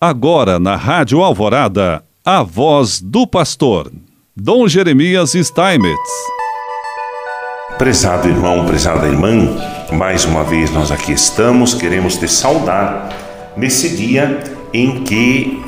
Agora na Rádio Alvorada, a voz do pastor, Dom Jeremias Steinmetz. Prezado irmão, prezada irmã, mais uma vez nós aqui estamos, queremos te saudar nesse dia em que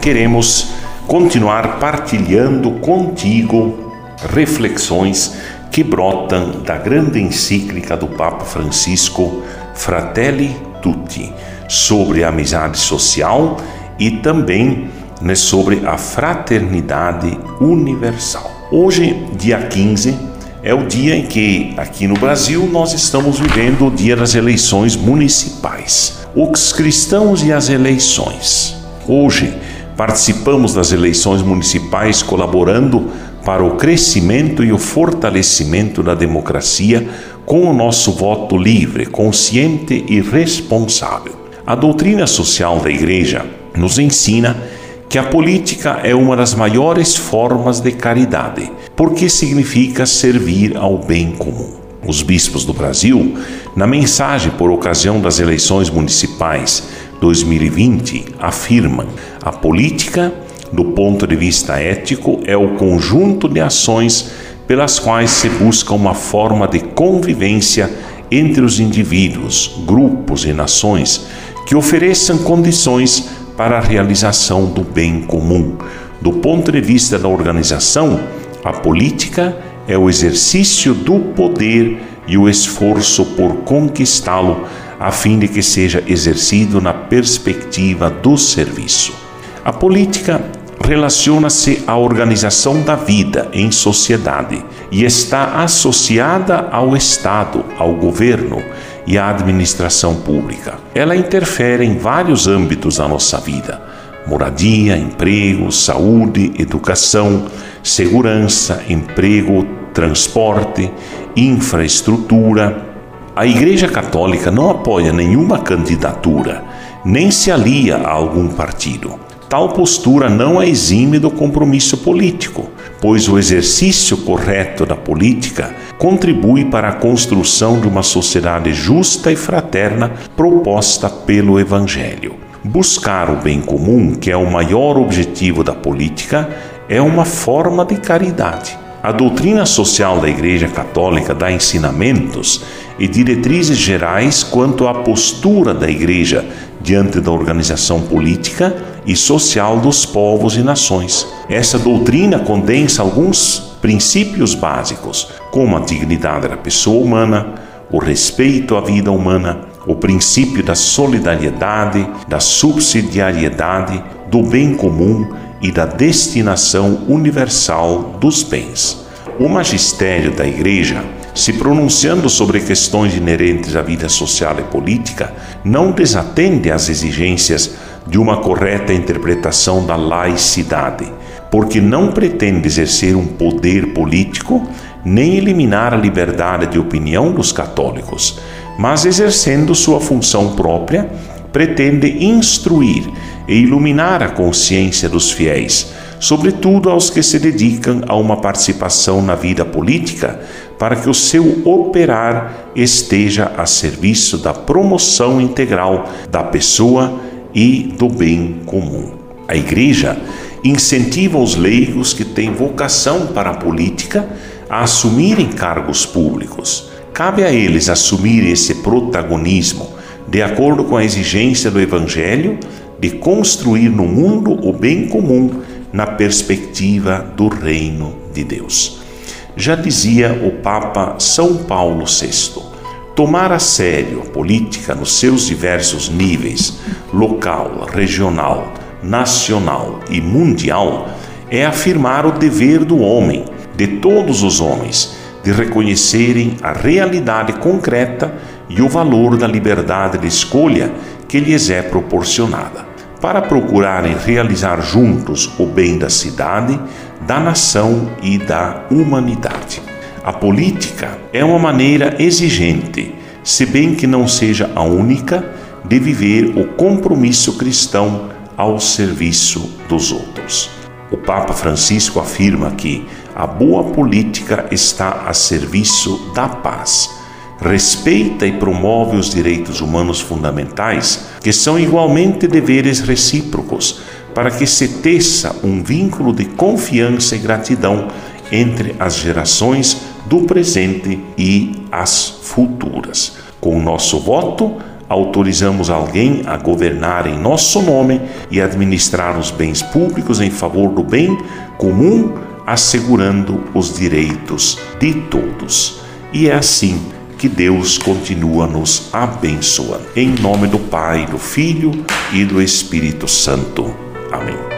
queremos continuar partilhando contigo reflexões que brotam da grande encíclica do Papa Francisco Fratelli Tutti sobre a amizade social e também né, sobre a fraternidade universal. Hoje, dia 15, é o dia em que aqui no Brasil nós estamos vivendo o dia das eleições municipais. Os cristãos e as eleições. Hoje participamos das eleições municipais colaborando para o crescimento e o fortalecimento da democracia com o nosso voto livre, consciente e responsável. A doutrina social da Igreja nos ensina que a política é uma das maiores formas de caridade, porque significa servir ao bem comum. Os bispos do Brasil, na mensagem por ocasião das eleições municipais 2020, afirmam: a política, do ponto de vista ético, é o conjunto de ações pelas quais se busca uma forma de convivência entre os indivíduos, grupos e nações que ofereçam condições para a realização do bem comum. Do ponto de vista da organização, a política é o exercício do poder e o esforço por conquistá-lo, a fim de que seja exercido na perspectiva do serviço. A política relaciona-se à organização da vida em sociedade e está associada ao Estado, ao governo e à administração pública. Ela interfere em vários âmbitos da nossa vida: moradia, emprego, saúde, educação, segurança, emprego, transporte, infraestrutura. A Igreja Católica não apoia nenhuma candidatura, nem se alia a algum partido. Tal postura não é exime do compromisso político, pois o exercício correto da política contribui para a construção de uma sociedade justa e fraterna proposta pelo Evangelho. Buscar o bem comum, que é o maior objetivo da política, é uma forma de caridade. A doutrina social da Igreja Católica dá ensinamentos e diretrizes gerais quanto à postura da Igreja diante da organização política e social dos povos e nações. Essa doutrina condensa alguns princípios básicos, como a dignidade da pessoa humana, o respeito à vida humana, o princípio da solidariedade, da subsidiariedade, do bem comum e da destinação universal dos bens. O magistério da Igreja se pronunciando sobre questões inerentes à vida social e política, não desatende às exigências de uma correta interpretação da laicidade, porque não pretende exercer um poder político nem eliminar a liberdade de opinião dos católicos, mas exercendo sua função própria, pretende instruir e iluminar a consciência dos fiéis, sobretudo aos que se dedicam a uma participação na vida política, para que o seu operar esteja a serviço da promoção integral da pessoa e do bem comum. A Igreja incentiva os leigos que têm vocação para a política a assumirem cargos públicos. Cabe a eles assumir esse protagonismo, de acordo com a exigência do Evangelho de construir no mundo o bem comum na perspectiva do reino de Deus. Já dizia o Papa São Paulo VI: tomar a sério a política nos seus diversos níveis local, regional, nacional e mundial é afirmar o dever do homem, de todos os homens, de reconhecerem a realidade concreta e o valor da liberdade de escolha que lhes é proporcionada para procurarem realizar juntos o bem da cidade, da nação e da humanidade. A política é uma maneira exigente, se bem que não seja a única, de viver o compromisso cristão ao serviço dos outros. O Papa Francisco afirma que a boa política está a serviço da paz. respeita e promove os direitos humanos fundamentais, que são igualmente deveres recíprocos, para que se teça um vínculo de confiança e gratidão entre as gerações do presente e as futuras. Com o nosso voto, autorizamos alguém a governar em nosso nome e administrar os bens públicos em favor do bem comum, assegurando os direitos de todos. E é assim que Deus continua nos abençoando. Em nome do Pai, do Filho e do Espírito Santo. Amém.